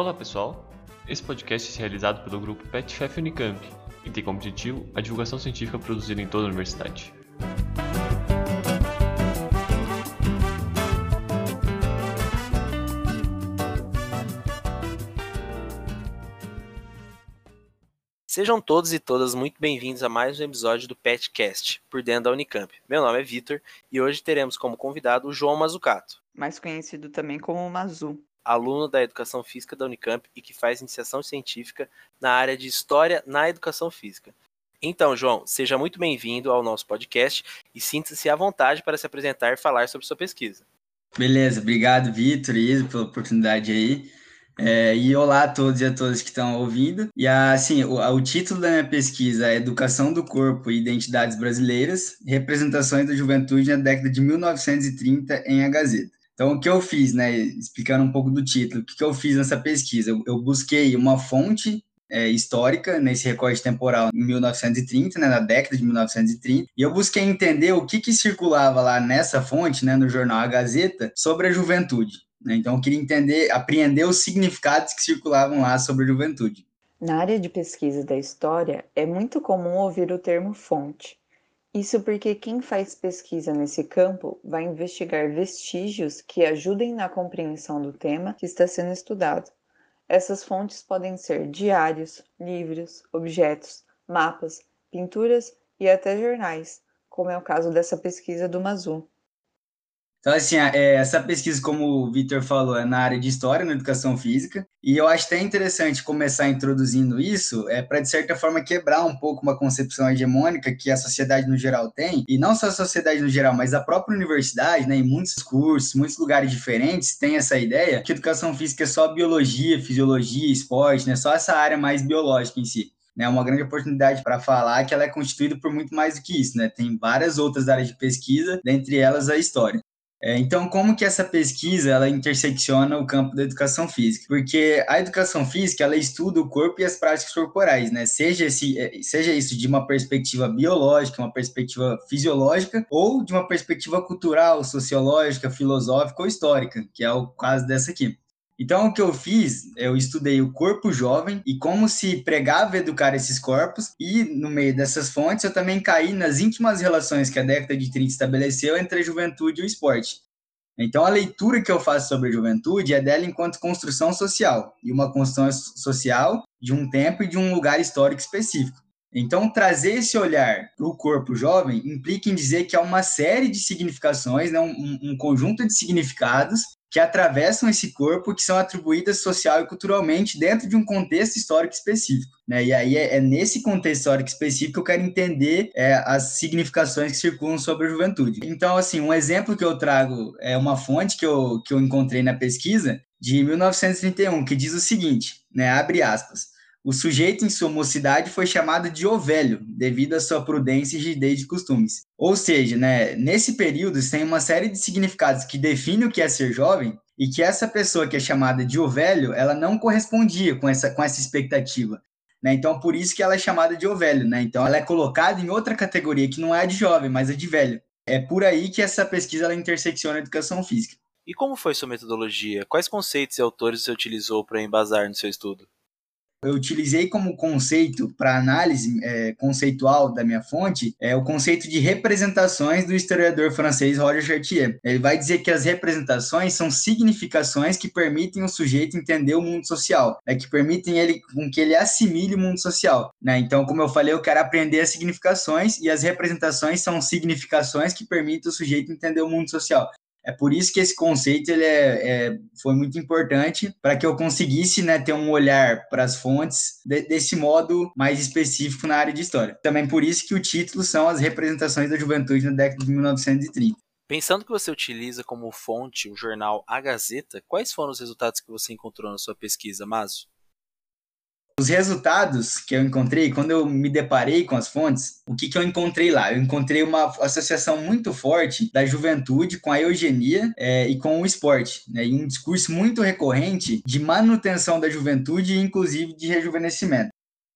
Olá pessoal, esse podcast é realizado pelo grupo PetFef Unicamp e tem como objetivo a divulgação científica produzida em toda a universidade. Sejam todos e todas muito bem-vindos a mais um episódio do PetCast, por dentro da Unicamp. Meu nome é Vitor e hoje teremos como convidado o João Mazucato, mais conhecido também como Mazu, aluno da Educação Física da Unicamp e que faz iniciação científica na área de História na Educação Física. Então, João, seja muito bem-vindo ao nosso podcast e sinta-se à vontade para se apresentar e falar sobre sua pesquisa. Beleza, obrigado, Vitor e Isa, pela oportunidade aí. É, e olá a todos e a todas que estão ouvindo. E assim, o, o, título da minha pesquisa é Educação do Corpo e Identidades Brasileiras, Representações da Juventude na década de 1930 em A Gazeta. Então, o que eu fiz, né, explicando um pouco do título, o que, eu fiz nessa pesquisa? Eu, busquei uma fonte é, histórica nesse recorte temporal em 1930, né, na década de 1930, e eu busquei entender o que, que circulava lá nessa fonte, né, no jornal A Gazeta, sobre a juventude. Né? Então, eu queria entender, apreender os significados que circulavam lá sobre a juventude. Na área de pesquisa da história, é muito comum ouvir o termo fonte. Isso porque quem faz pesquisa nesse campo vai investigar vestígios que ajudem na compreensão do tema que está sendo estudado. Essas fontes podem ser diários, livros, objetos, mapas, pinturas e até jornais, como é o caso dessa pesquisa do Mazu. Então, assim, é, essa pesquisa, como o Vitor falou, é na área de história, na educação física, e eu acho até interessante começar introduzindo isso, é para, de certa forma, quebrar um pouco uma concepção hegemônica que a sociedade no geral tem, e não só a sociedade no geral, mas a própria universidade, né, em muitos cursos, muitos lugares diferentes, tem essa ideia que educação física é só biologia, fisiologia, esporte, né, só essa área mais biológica em si né, uma grande oportunidade para falar que ela é constituída por muito mais do que isso, né? Tem várias outras áreas de pesquisa, dentre elas a história. É, então, como que essa pesquisa ela intersecciona o campo da educação física? Porque a educação física ela estuda o corpo e as práticas corporais, né? Seja, esse, é, seja isso de uma perspectiva biológica, uma perspectiva fisiológica, ou de uma perspectiva cultural, sociológica, filosófica ou histórica, que é o caso dessa aqui. Então, o que eu fiz, eu estudei o corpo jovem e como se pregava educar esses corpos, e no meio dessas fontes eu também caí nas íntimas relações que a década de 30 estabeleceu entre a juventude e o esporte. Então, a leitura que eu faço sobre a juventude é dela enquanto construção social, e uma construção social de um tempo e de um lugar histórico específico. Então, trazer esse olhar para o corpo jovem implica em dizer que há uma série de significações, né, um, um conjunto de significados que atravessam esse corpo, que são atribuídas social e culturalmente dentro de um contexto histórico específico. Né? E aí é, é nesse contexto histórico específico que eu quero entender é, as significações que circulam sobre a juventude. Então, assim, um exemplo que eu trago é uma fonte que eu, que eu encontrei na pesquisa de 1931, que diz o seguinte, né, abre aspas, o sujeito, em sua mocidade, foi chamado de Ovelho, devido à sua prudência e rigidez de costumes. Ou seja, né, nesse período tem uma série de significados que definem o que é ser jovem e que essa pessoa que é chamada de Ovelho, ela não correspondia com essa, com essa expectativa. Né? Então, por isso que ela é chamada de Ovelho. Né? Então, ela é colocada em outra categoria que não é a de jovem, mas a de velho. É por aí que essa pesquisa ela intersecciona a educação física. E como foi sua metodologia? Quais conceitos e autores você utilizou para embasar no seu estudo? Eu utilizei como conceito para análise é, conceitual da minha fonte é o conceito de representações do historiador francês Roger Chartier. Ele vai dizer que as representações são significações que permitem o sujeito entender o mundo social, é que permitem ele com que ele assimile o mundo social. Né? Então, como eu falei, eu quero aprender as significações e as representações são significações que permitem o sujeito entender o mundo social. É por isso que esse conceito ele é, é foi muito importante para que eu conseguisse né, ter um olhar para as fontes de, desse modo mais específico na área de história. Também por isso que o título são as representações da juventude na década de 1930. Pensando que você utiliza como fonte o jornal A Gazeta, quais foram os resultados que você encontrou na sua pesquisa, Mazo? Os resultados que eu encontrei, quando eu me deparei com as fontes, o que, que eu encontrei lá? Eu encontrei uma associação muito forte da juventude com a eugenia é, e com o esporte, né? e um discurso muito recorrente de manutenção da juventude e inclusive de rejuvenescimento.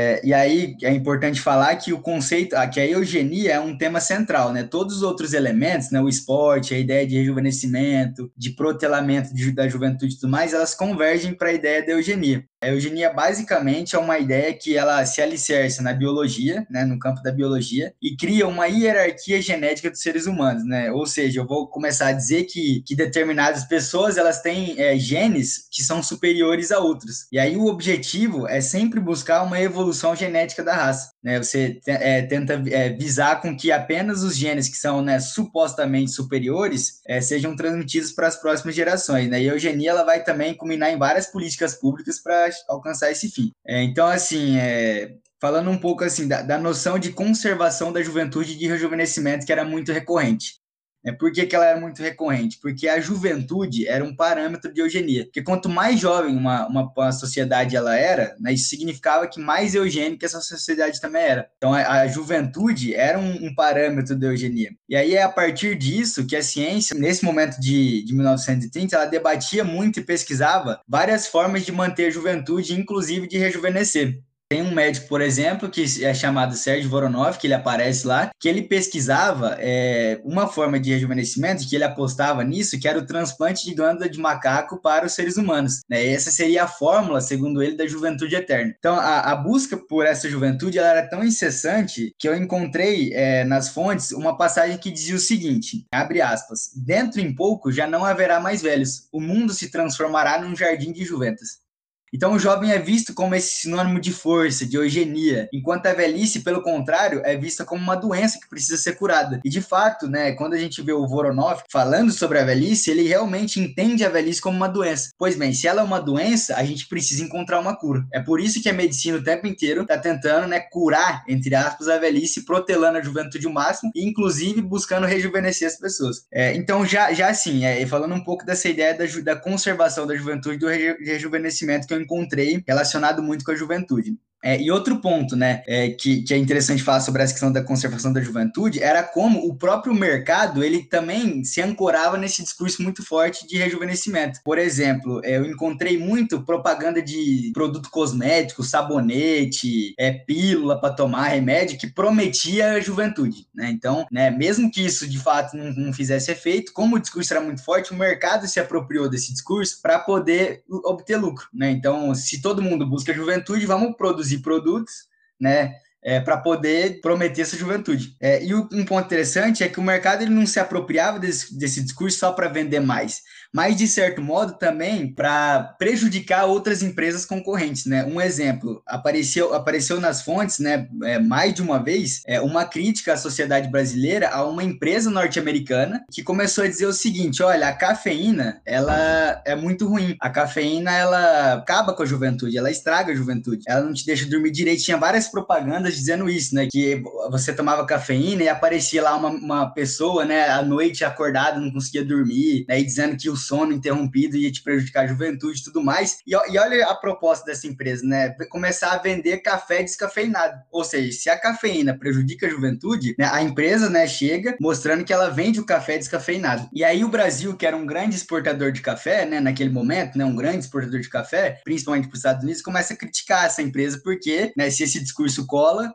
É, e aí é importante falar que o conceito, que a eugenia é um tema central, né? Todos os outros elementos, né? O esporte, a ideia de rejuvenescimento, de protelamento de, da juventude e tudo mais, elas convergem para a ideia da eugenia. A eugenia basicamente é uma ideia que ela se alicerça na biologia, né, no campo da biologia, e cria uma hierarquia genética dos seres humanos, né? Ou seja, eu vou começar a dizer que, que determinadas pessoas elas têm é, genes que são superiores a outros. E aí o objetivo é sempre buscar uma evolução genética da raça. Né? Você é, tenta é, visar com que apenas os genes que são né, supostamente superiores é, sejam transmitidos para as próximas gerações. Né? E a eugenia ela vai também culminar em várias políticas públicas para alcançar esse fim. É, então, assim, é, falando um pouco assim da, da, noção de conservação da juventude e de rejuvenescimento que era muito recorrente. É, por que, que ela era muito recorrente? Porque a juventude era um parâmetro de eugenia. Porque quanto mais jovem uma, uma, uma sociedade ela era, né, isso significava que mais eugênica essa sociedade também era. Então a, a juventude era um, um, parâmetro de eugenia. E aí é a partir disso que a ciência, nesse momento de, de 1930, ela debatia muito e pesquisava várias formas de manter a juventude, inclusive de rejuvenescer. Tem um médico, por exemplo, que é chamado Sérgio Voronov, que ele aparece lá, que ele pesquisava é, uma forma de rejuvenescimento, que ele apostava nisso, que era o transplante de glândula de macaco para os seres humanos. Né? Essa seria a fórmula, segundo ele, da juventude eterna. Então, a, a busca por essa juventude ela era tão incessante que eu encontrei é, nas fontes uma passagem que dizia o seguinte, abre aspas, dentro em pouco já não haverá mais velhos, o mundo se transformará num jardim de juventas. Então, o jovem é visto como esse sinônimo de força, de eugenia, enquanto a velhice, pelo contrário, é vista como uma doença que precisa ser curada. E de fato, né, quando a gente vê o Voronov falando sobre a velhice, ele realmente entende a velhice como uma doença. Pois bem, se ela é uma doença, a gente precisa encontrar uma cura. É por isso que a medicina o tempo inteiro está tentando, né, curar, entre aspas, a velhice, protelando a juventude o máximo e, inclusive, buscando rejuvenescer as pessoas. É, então, já, já assim, é, falando um pouco dessa ideia da, da conservação da juventude, do rejuvenescimento que eu encontrei relacionado muito com a juventude. É, e outro ponto, né, é, que, que é interessante falar sobre essa questão da conservação da juventude, era como o próprio mercado, ele também se ancorava nesse discurso muito forte de rejuvenescimento. Por exemplo, é, eu encontrei muito propaganda de produto cosmético, sabonete, é, pílula para tomar, remédio, que prometia a juventude, né? Então, né, mesmo que isso de fato não, não fizesse efeito, como o discurso era muito forte, o mercado se apropriou desse discurso para poder obter lucro, né? Então, se todo mundo busca juventude, vamos produzir produzir produtos, né? É, para poder prometer essa juventude. É, e um ponto interessante é que o mercado ele não se apropriava desse, desse discurso só para vender mais, mas de certo modo também para prejudicar outras empresas concorrentes, né? Um exemplo apareceu apareceu nas fontes, né? É, mais de uma vez, é uma crítica à sociedade brasileira a uma empresa norte-americana que começou a dizer o seguinte: olha, a cafeína ela é muito ruim. A cafeína ela acaba com a juventude, ela estraga a juventude, ela não te deixa dormir direito. Tinha várias propagandas dizendo isso, né? Que você tomava cafeína e aparecia lá uma, uma pessoa, né? À noite acordada, não conseguia dormir, né? E dizendo que o sono interrompido ia te prejudicar a juventude e tudo mais. E, e olha a proposta dessa empresa, né? Começar a vender café descafeinado. Ou seja, se a cafeína prejudica a juventude, né, a empresa né, chega mostrando que ela vende o café descafeinado. E aí o Brasil, que era um grande exportador de café, né, naquele momento, né, um grande exportador de café, principalmente para os Estados Unidos, começa a criticar essa empresa porque, né, se esse discurso cola,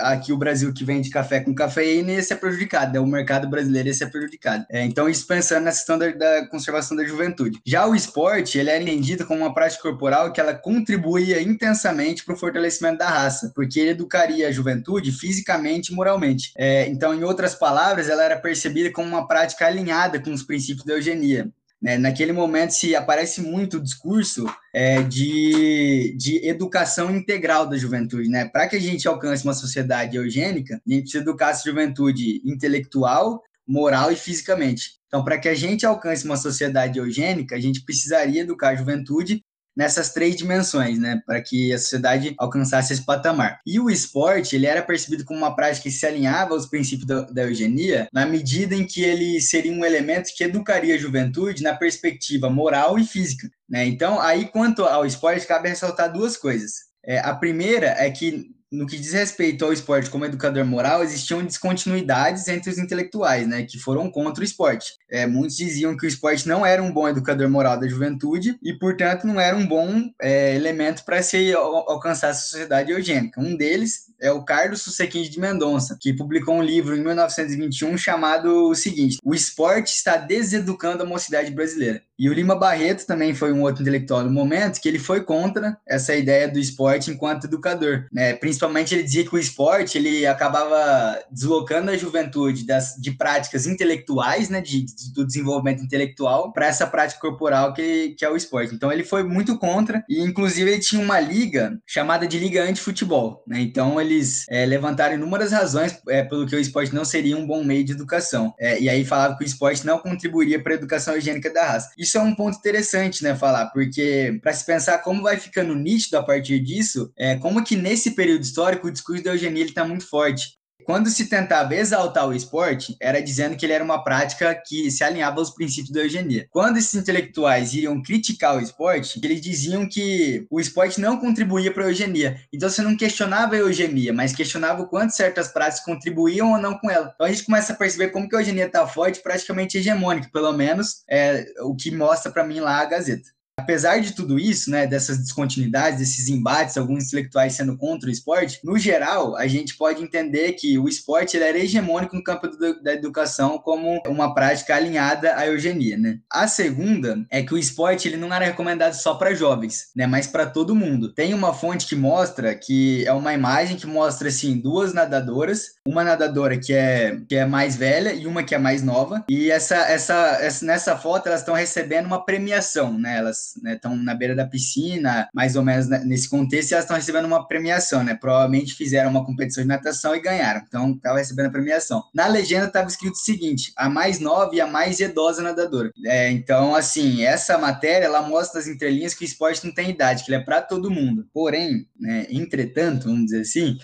aqui o Brasil que vende café com cafeína ia ser prejudicado, né, o mercado brasileiro ia ser prejudicado. É, então, isso pensando na questão da, da conservação da juventude. Já o esporte, ele era entendido como uma prática corporal que ela contribuía intensamente para o fortalecimento da raça, porque ele educaria a juventude fisicamente e moralmente. É, então, em outras palavras, ela era percebida como uma prática alinhada com os princípios da eugenia. Né? Naquele momento se aparece muito o discurso é, de, de educação integral da juventude. Né? Para que a gente alcance uma sociedade eugênica, a gente precisa educar essa juventude intelectual, moral e fisicamente. Então, para que a gente alcance uma sociedade eugênica, a gente precisaria educar a juventude nessas três dimensões, né, para que a sociedade alcançasse esse patamar. E o esporte, ele era percebido como uma prática que se alinhava aos princípios da, da, eugenia, na medida em que ele seria um elemento que educaria a juventude na perspectiva moral e física, né? Então, aí quanto ao esporte, cabe ressaltar duas coisas. É, a primeira é que no que diz respeito ao esporte como educador moral, existiam descontinuidades entre os intelectuais, né, que foram contra o esporte. É, muitos diziam que o esporte não era um bom educador moral da juventude e, portanto, não era um bom é, elemento para se alcançar a sociedade eugênica. Um deles é o Carlos Susequinde de Mendonça, que publicou um livro em 1921 chamado o seguinte: O esporte está deseducando a mocidade brasileira. E o Lima Barreto também foi um outro intelectual no momento que ele foi contra essa ideia do esporte enquanto educador. Né? Ele dizia que o esporte ele acabava deslocando a juventude das, de práticas intelectuais, né, de, de do desenvolvimento intelectual, para essa prática corporal que, que é o esporte. Então ele foi muito contra e inclusive ele tinha uma liga chamada de Liga Anti-Futebol. Né? Então eles é, levantaram inúmeras razões é, pelo que o esporte não seria um bom meio de educação. É, e aí falava que o esporte não contribuiria para a educação higiênica da raça. Isso é um ponto interessante, né, falar, porque para se pensar como vai ficando nítido a partir disso, é como que nesse período histórico o discurso da eugenia está muito forte quando se tentava exaltar o esporte, era dizendo que ele era uma prática que se alinhava aos princípios da eugenia. Quando esses intelectuais iriam criticar o esporte, eles diziam que o esporte não contribuía para a eugenia. Então você não questionava a eugenia, mas questionava o quanto certas práticas contribuíam ou não com ela. Então a gente começa a perceber como que a eugenia está forte, praticamente hegemônica, pelo menos é o que mostra para mim lá a Gazeta. Apesar de tudo isso, né, dessas descontinuidades, desses embates, alguns intelectuais sendo contra o esporte, no geral, a gente pode entender que o esporte ele era hegemônico no campo do, da educação como uma prática alinhada à eugenia, né? A segunda é que o esporte ele não era recomendado só para jovens, né, mas para todo mundo. Tem uma fonte que mostra que é uma imagem que mostra assim duas nadadoras, uma nadadora que é que é mais velha e uma que é mais nova, e essa essa, essa nessa foto elas estão recebendo uma premiação, né? Elas estão né, na beira da piscina, mais ou menos nesse contexto, e elas estão recebendo uma premiação, né? Provavelmente fizeram uma competição de natação e ganharam, então estava recebendo a premiação. Na legenda estava escrito o seguinte: a mais nova e a mais idosa nadadora. É, então, assim, essa matéria ela mostra as entrelinhas que o esporte não tem idade, que ele é para todo mundo. Porém, né, entretanto, vamos dizer assim,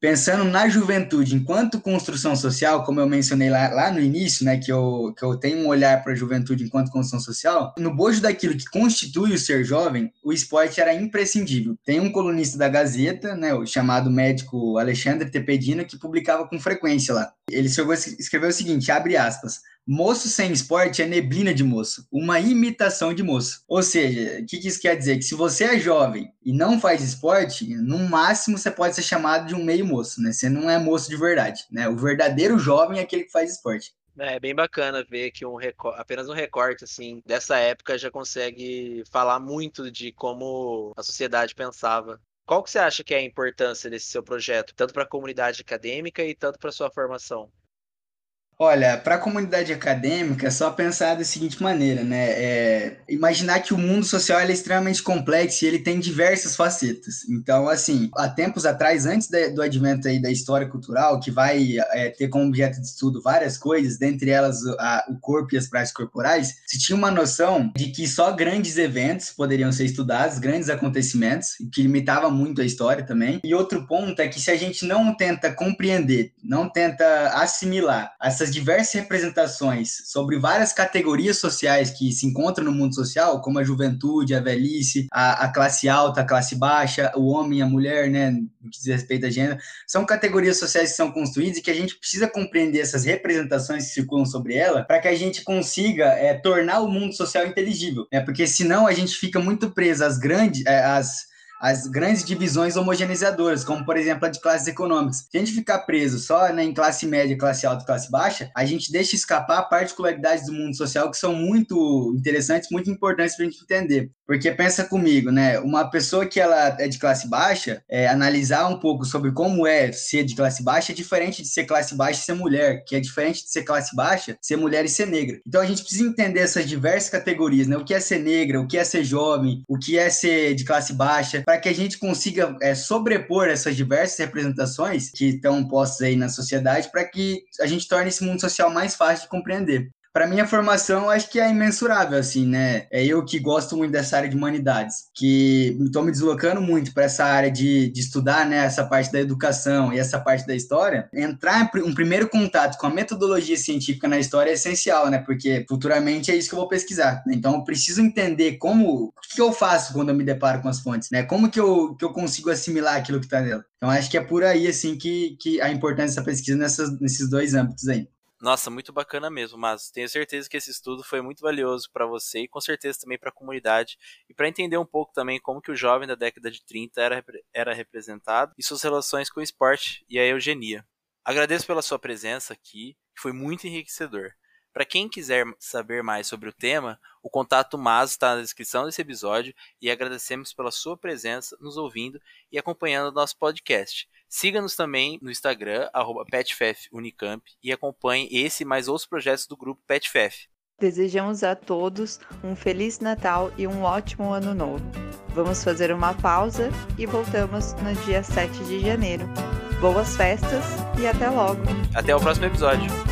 pensando na juventude enquanto construção social, como eu mencionei lá, lá no início, né, que eu, que eu tenho um olhar para a juventude enquanto construção social, no bojo daquilo que constitui o ser jovem, o esporte era imprescindível. Tem um colunista da Gazeta, né, o chamado médico Alexandre Tepedina, que publicava com frequência lá. Ele escreveu o seguinte, abre aspas, Moço sem esporte é neblina de moço, uma imitação de moço. Ou seja, o que, que isso quer dizer? Que se você é jovem e não faz esporte, no máximo você pode ser chamado de um meio moço, né? Você não é moço de verdade, né? O verdadeiro jovem é aquele que faz esporte. É bem bacana ver que um apenas um recorte assim dessa época já consegue falar muito de como a sociedade pensava. Qual que você acha que é a importância desse seu projeto, tanto para a comunidade acadêmica e tanto para sua formação? Olha, para a comunidade acadêmica, é só pensar da seguinte maneira, né? É, imaginar que o mundo social é extremamente complexo e ele tem diversas facetas. Então, assim, há tempos atrás, antes de, do advento aí da história cultural, que vai é, ter como objeto de estudo várias coisas, dentre elas a, o corpo e as práticas corporais, se tinha uma noção de que só grandes eventos poderiam ser estudados, grandes acontecimentos, que limitava muito a história também. E outro ponto é que se a gente não tenta compreender, não tenta assimilar essas essas diversas representações sobre várias categorias sociais que se encontram no mundo social, como a juventude, a velhice, a, a classe alta, a classe baixa, o homem, a mulher, né, no que diz respeito a gênero, são categorias sociais que são construídas e que a gente precisa compreender essas representações que circulam sobre ela para que a gente consiga é, tornar o mundo social inteligível, né, porque senão a gente fica muito preso às grandes, é, às as grandes divisões homogeneizadoras, como por exemplo a de classes econômicas. Se a gente ficar preso só né, em classe média, classe alta e classe baixa, a gente deixa escapar particularidades do mundo social que são muito interessantes, muito importantes para a gente entender. Porque pensa comigo, né? Uma pessoa que ela é de classe baixa, é, analisar um pouco sobre como é ser de classe baixa é diferente de ser classe baixa e ser mulher, que é diferente de ser classe baixa, ser mulher e ser negra. Então a gente precisa entender essas diversas categorias, né? O que é ser negra, o que é ser jovem, o que é ser de classe baixa, para que a gente consiga é, sobrepor essas diversas representações que estão postas aí na sociedade, para que a gente torne esse mundo social mais fácil de compreender. Para minha formação, acho que é imensurável, assim, né? É eu que gosto muito dessa área de humanidades, que estou me deslocando muito para essa área de, de estudar, né? Essa parte da educação e essa parte da história. Entrar um primeiro contato com a metodologia científica na história é essencial, né? Porque futuramente é isso que eu vou pesquisar. Então, eu preciso entender como, o que eu faço quando eu me deparo com as fontes, né? Como que eu, que eu consigo assimilar aquilo que está nela. Então, acho que é por aí, assim, que, que a importância dessa pesquisa nessas, nesses dois âmbitos aí. Nossa, muito bacana mesmo, mas tenho certeza que esse estudo foi muito valioso para você e com certeza também para a comunidade e para entender um pouco também como que o jovem da década de 30 era, era representado e suas relações com o esporte e a eugenia. Agradeço pela sua presença aqui, foi muito enriquecedor. Para quem quiser saber mais sobre o tema, o contato MAS está na descrição desse episódio e agradecemos pela sua presença, nos ouvindo e acompanhando o nosso podcast. Siga-nos também no Instagram, PetFefUnicamp, e acompanhe esse e mais outros projetos do grupo PetFef. Desejamos a todos um Feliz Natal e um ótimo Ano Novo. Vamos fazer uma pausa e voltamos no dia 7 de janeiro. Boas festas e até logo! Até o próximo episódio!